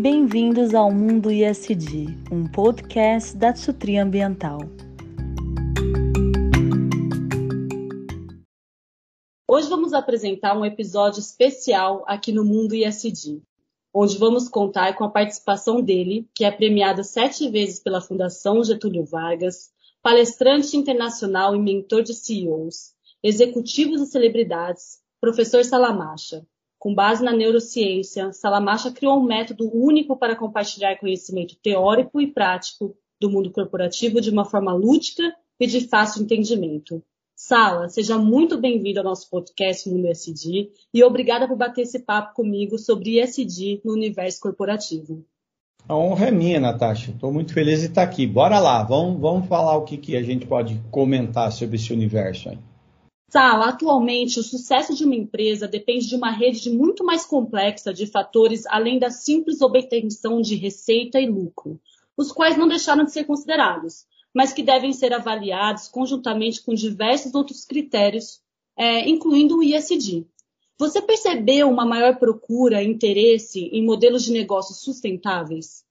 Bem-vindos ao Mundo ISD, um podcast da Tsutri Ambiental. Hoje vamos apresentar um episódio especial aqui no Mundo ISD, onde vamos contar com a participação dele, que é premiado sete vezes pela Fundação Getúlio Vargas, palestrante internacional e mentor de CEOs, executivos e celebridades, professor Salamacha. Com base na neurociência, Salamacha criou um método único para compartilhar conhecimento teórico e prático do mundo corporativo de uma forma lúdica e de fácil entendimento. Sala, seja muito bem-vindo ao nosso podcast Mundo SD e obrigada por bater esse papo comigo sobre ESG no universo corporativo. A honra é minha, Natasha. Estou muito feliz de estar aqui. Bora lá, vamos, vamos falar o que, que a gente pode comentar sobre esse universo aí. Sal, atualmente o sucesso de uma empresa depende de uma rede muito mais complexa de fatores além da simples obtenção de receita e lucro, os quais não deixaram de ser considerados, mas que devem ser avaliados conjuntamente com diversos outros critérios, é, incluindo o ISD. Você percebeu uma maior procura interesse em modelos de negócios sustentáveis?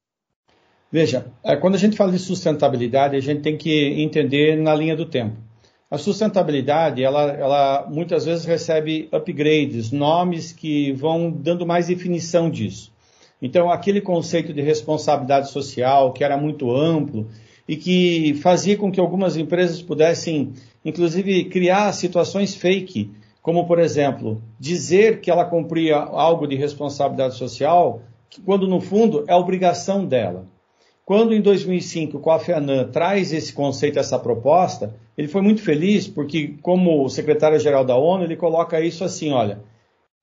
Veja, é, quando a gente fala de sustentabilidade, a gente tem que entender na linha do tempo. A sustentabilidade, ela, ela muitas vezes recebe upgrades, nomes que vão dando mais definição disso. Então, aquele conceito de responsabilidade social, que era muito amplo e que fazia com que algumas empresas pudessem, inclusive, criar situações fake, como, por exemplo, dizer que ela cumpria algo de responsabilidade social, quando no fundo é obrigação dela. Quando em 2005 o Kofi Annan traz esse conceito, essa proposta, ele foi muito feliz porque, como secretário-geral da ONU, ele coloca isso assim: olha,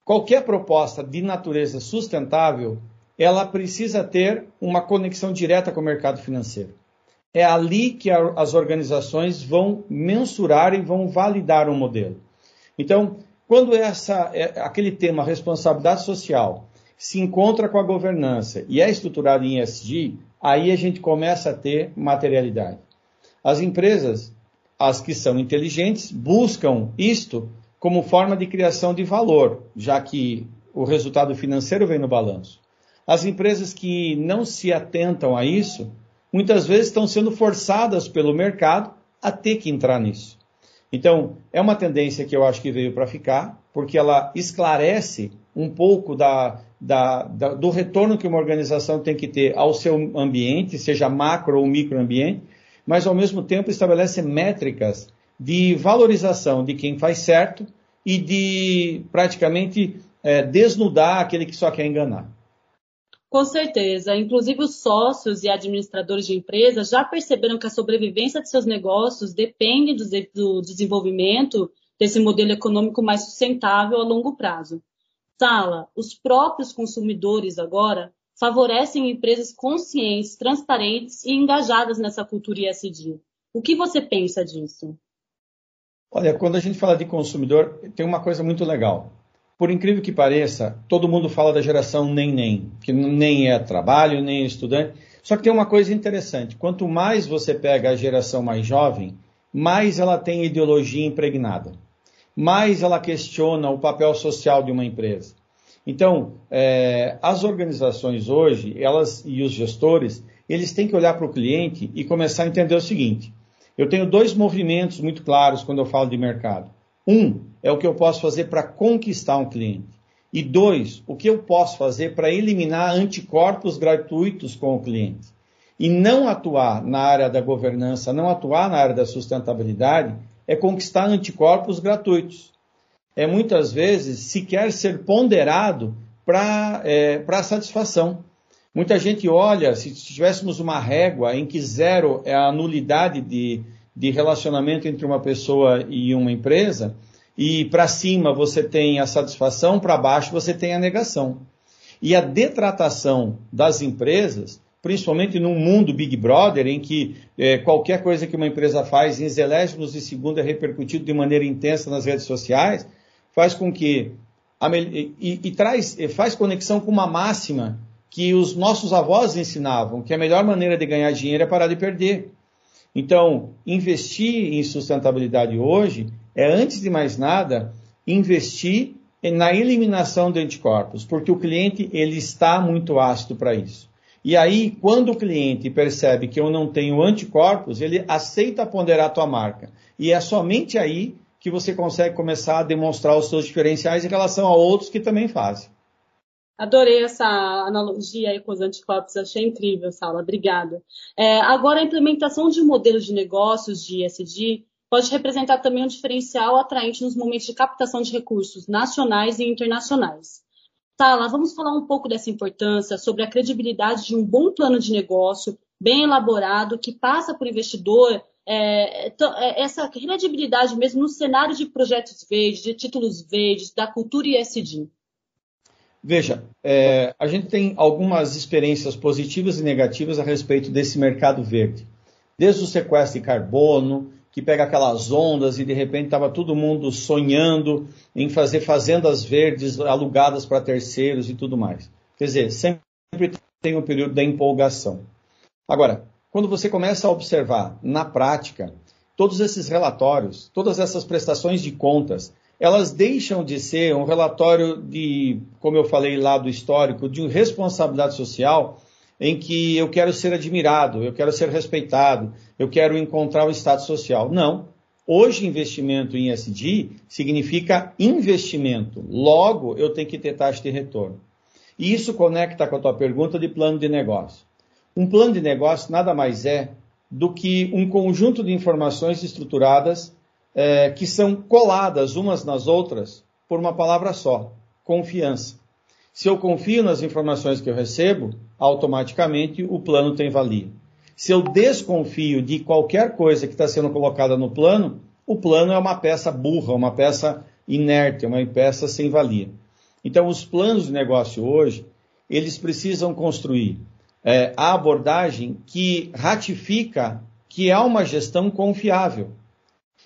qualquer proposta de natureza sustentável, ela precisa ter uma conexão direta com o mercado financeiro. É ali que a, as organizações vão mensurar e vão validar um modelo. Então, quando essa, é, aquele tema responsabilidade social se encontra com a governança e é estruturado em ESG, aí a gente começa a ter materialidade. As empresas, as que são inteligentes, buscam isto como forma de criação de valor, já que o resultado financeiro vem no balanço. As empresas que não se atentam a isso, muitas vezes estão sendo forçadas pelo mercado a ter que entrar nisso. Então, é uma tendência que eu acho que veio para ficar, porque ela esclarece um pouco da, da, da, do retorno que uma organização tem que ter ao seu ambiente, seja macro ou microambiente, mas ao mesmo tempo estabelece métricas de valorização de quem faz certo e de praticamente é, desnudar aquele que só quer enganar. Com certeza. Inclusive, os sócios e administradores de empresas já perceberam que a sobrevivência de seus negócios depende do, do desenvolvimento desse modelo econômico mais sustentável a longo prazo. Sala, os próprios consumidores agora favorecem empresas conscientes, transparentes e engajadas nessa cultura ISD. O que você pensa disso? Olha, quando a gente fala de consumidor, tem uma coisa muito legal. Por incrível que pareça, todo mundo fala da geração nem-nem, que nem é trabalho, nem é estudante. Só que tem uma coisa interessante: quanto mais você pega a geração mais jovem, mais ela tem ideologia impregnada mais ela questiona o papel social de uma empresa. Então, é, as organizações hoje, elas e os gestores, eles têm que olhar para o cliente e começar a entender o seguinte: eu tenho dois movimentos muito claros quando eu falo de mercado. Um é o que eu posso fazer para conquistar um cliente. E dois, o que eu posso fazer para eliminar anticorpos gratuitos com o cliente. E não atuar na área da governança, não atuar na área da sustentabilidade, é conquistar anticorpos gratuitos. É muitas vezes sequer ser ponderado para é, satisfação. Muita gente olha, se tivéssemos uma régua em que zero é a nulidade de, de relacionamento entre uma pessoa e uma empresa, e para cima você tem a satisfação, para baixo você tem a negação. E a detratação das empresas principalmente num mundo Big Brother, em que é, qualquer coisa que uma empresa faz em zelésimos de segundo é repercutido de maneira intensa nas redes sociais, faz com que e, e, traz, faz conexão com uma máxima que os nossos avós ensinavam, que a melhor maneira de ganhar dinheiro é parar de perder. Então, investir em sustentabilidade hoje é, antes de mais nada, investir na eliminação de anticorpos, porque o cliente ele está muito ácido para isso. E aí, quando o cliente percebe que eu não tenho anticorpos, ele aceita ponderar a tua marca. E é somente aí que você consegue começar a demonstrar os seus diferenciais em relação a outros que também fazem. Adorei essa analogia aí com os anticorpos, achei incrível, Sala, obrigada. É, agora, a implementação de modelos de negócios de ESG pode representar também um diferencial atraente nos momentos de captação de recursos nacionais e internacionais. Sala, vamos falar um pouco dessa importância, sobre a credibilidade de um bom plano de negócio, bem elaborado, que passa o investidor é, é, essa credibilidade mesmo no cenário de projetos verdes, de títulos verdes, da cultura ISD. Veja, é, a gente tem algumas experiências positivas e negativas a respeito desse mercado verde. Desde o sequestro de carbono, que pega aquelas ondas e de repente estava todo mundo sonhando em fazer fazendas verdes alugadas para terceiros e tudo mais. Quer dizer, sempre tem um período da empolgação. Agora, quando você começa a observar na prática todos esses relatórios, todas essas prestações de contas, elas deixam de ser um relatório de, como eu falei lá do histórico, de responsabilidade social, em que eu quero ser admirado, eu quero ser respeitado, eu quero encontrar o estado social. Não. Hoje, investimento em SD significa investimento. Logo, eu tenho que ter taxa de retorno. E isso conecta com a tua pergunta de plano de negócio. Um plano de negócio nada mais é do que um conjunto de informações estruturadas é, que são coladas umas nas outras por uma palavra só: confiança. Se eu confio nas informações que eu recebo, automaticamente o plano tem valia. Se eu desconfio de qualquer coisa que está sendo colocada no plano, o plano é uma peça burra, uma peça inerte, uma peça sem valia. Então, os planos de negócio hoje, eles precisam construir é, a abordagem que ratifica que é uma gestão confiável.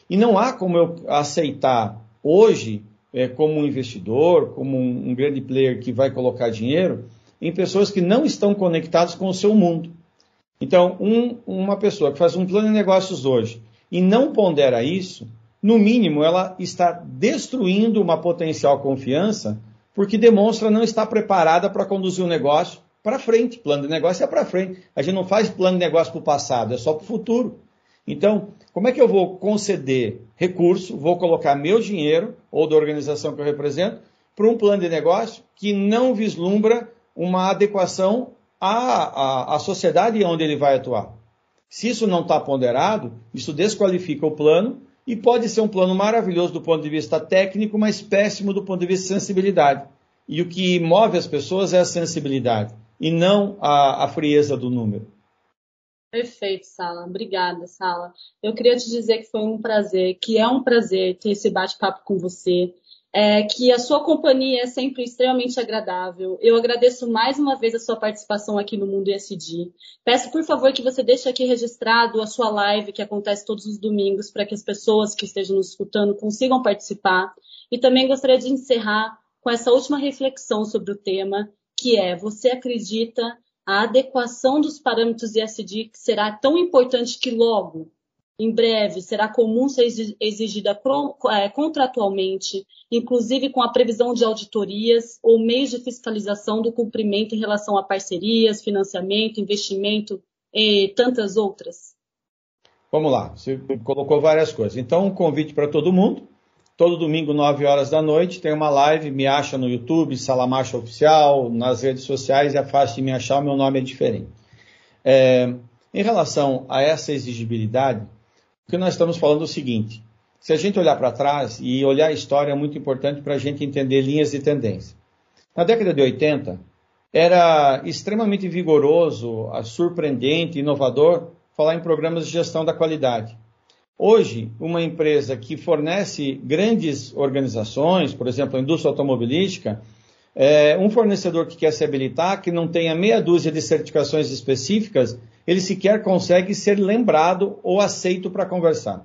E não há como eu aceitar hoje, é, como um investidor, como um, um grande player que vai colocar dinheiro, em pessoas que não estão conectadas com o seu mundo. Então, um, uma pessoa que faz um plano de negócios hoje e não pondera isso, no mínimo ela está destruindo uma potencial confiança porque demonstra não estar preparada para conduzir o um negócio para frente. Plano de negócio é para frente. A gente não faz plano de negócio para o passado, é só para o futuro. Então, como é que eu vou conceder recurso, vou colocar meu dinheiro, ou da organização que eu represento, para um plano de negócio que não vislumbra uma adequação à, à, à sociedade onde ele vai atuar? Se isso não está ponderado, isso desqualifica o plano e pode ser um plano maravilhoso do ponto de vista técnico, mas péssimo do ponto de vista de sensibilidade. E o que move as pessoas é a sensibilidade e não a, a frieza do número. Perfeito, Sala. Obrigada, Sala. Eu queria te dizer que foi um prazer, que é um prazer ter esse bate-papo com você, é, que a sua companhia é sempre extremamente agradável. Eu agradeço mais uma vez a sua participação aqui no Mundo ESG. Peço, por favor, que você deixe aqui registrado a sua live, que acontece todos os domingos, para que as pessoas que estejam nos escutando consigam participar. E também gostaria de encerrar com essa última reflexão sobre o tema, que é: você acredita a adequação dos parâmetros ESG será tão importante que logo, em breve, será comum ser exigida é, contratualmente, inclusive com a previsão de auditorias ou meios de fiscalização do cumprimento em relação a parcerias, financiamento, investimento e tantas outras? Vamos lá, você colocou várias coisas. Então, um convite para todo mundo. Todo domingo, 9 horas da noite, tem uma live, me acha no YouTube, Salamacha Oficial, nas redes sociais, é fácil de me achar, o meu nome é diferente. É, em relação a essa exigibilidade, o que nós estamos falando é o seguinte, se a gente olhar para trás e olhar a história é muito importante para a gente entender linhas de tendência. Na década de 80, era extremamente vigoroso, surpreendente, inovador falar em programas de gestão da qualidade. Hoje, uma empresa que fornece grandes organizações, por exemplo, a indústria automobilística, é, um fornecedor que quer se habilitar, que não tenha meia dúzia de certificações específicas, ele sequer consegue ser lembrado ou aceito para conversar.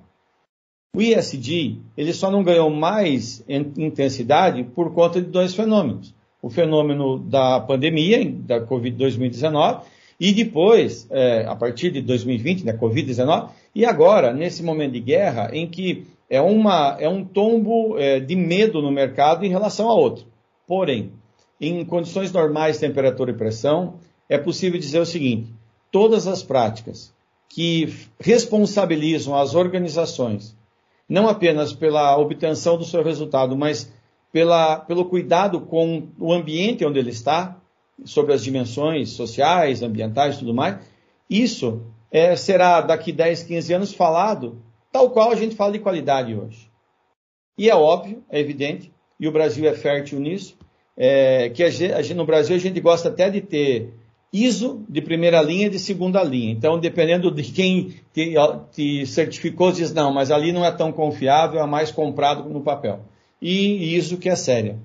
O ISD, ele só não ganhou mais intensidade por conta de dois fenômenos. O fenômeno da pandemia, da Covid-2019, e depois, é, a partir de 2020, né, Covid-19, e agora, nesse momento de guerra, em que é, uma, é um tombo é, de medo no mercado em relação a outro. Porém, em condições normais, temperatura e pressão, é possível dizer o seguinte: todas as práticas que responsabilizam as organizações, não apenas pela obtenção do seu resultado, mas pela, pelo cuidado com o ambiente onde ele está, sobre as dimensões sociais, ambientais e tudo mais, isso é, será daqui 10, 15 anos falado tal qual a gente fala de qualidade hoje. E é óbvio, é evidente, e o Brasil é fértil nisso, é, que a gente, no Brasil a gente gosta até de ter ISO de primeira linha e de segunda linha. Então, dependendo de quem te, te, certificou, diz, não, mas ali não é tão confiável, é mais comprado no papel. E ISO que é séria.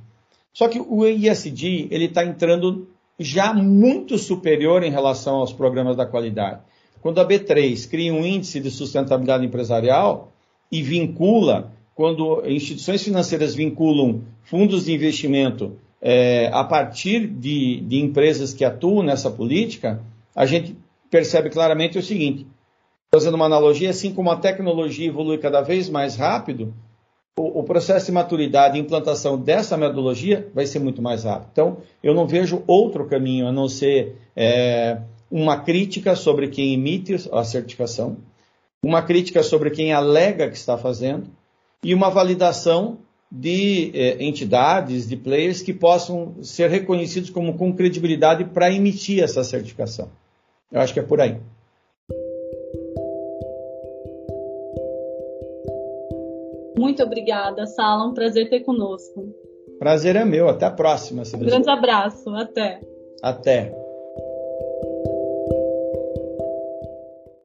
Só que o ISD, ele está entrando já muito superior em relação aos programas da qualidade. Quando a B3 cria um índice de sustentabilidade empresarial e vincula, quando instituições financeiras vinculam fundos de investimento é, a partir de, de empresas que atuam nessa política, a gente percebe claramente o seguinte: fazendo uma analogia, assim como a tecnologia evolui cada vez mais rápido, o, o, processo de maturidade e implantação dessa metodologia vai ser muito mais rápido. Então, eu não vejo outro caminho a não ser é, uma crítica sobre quem emite a certificação, uma crítica sobre quem alega que está fazendo e uma validação de eh, entidades, de players que possam ser reconhecidos como com credibilidade para emitir essa certificação. Eu acho que é por aí. Muito obrigada, Sala. Um prazer ter conosco. Prazer é meu. Até a próxima. Um grande abraço. Até. Até.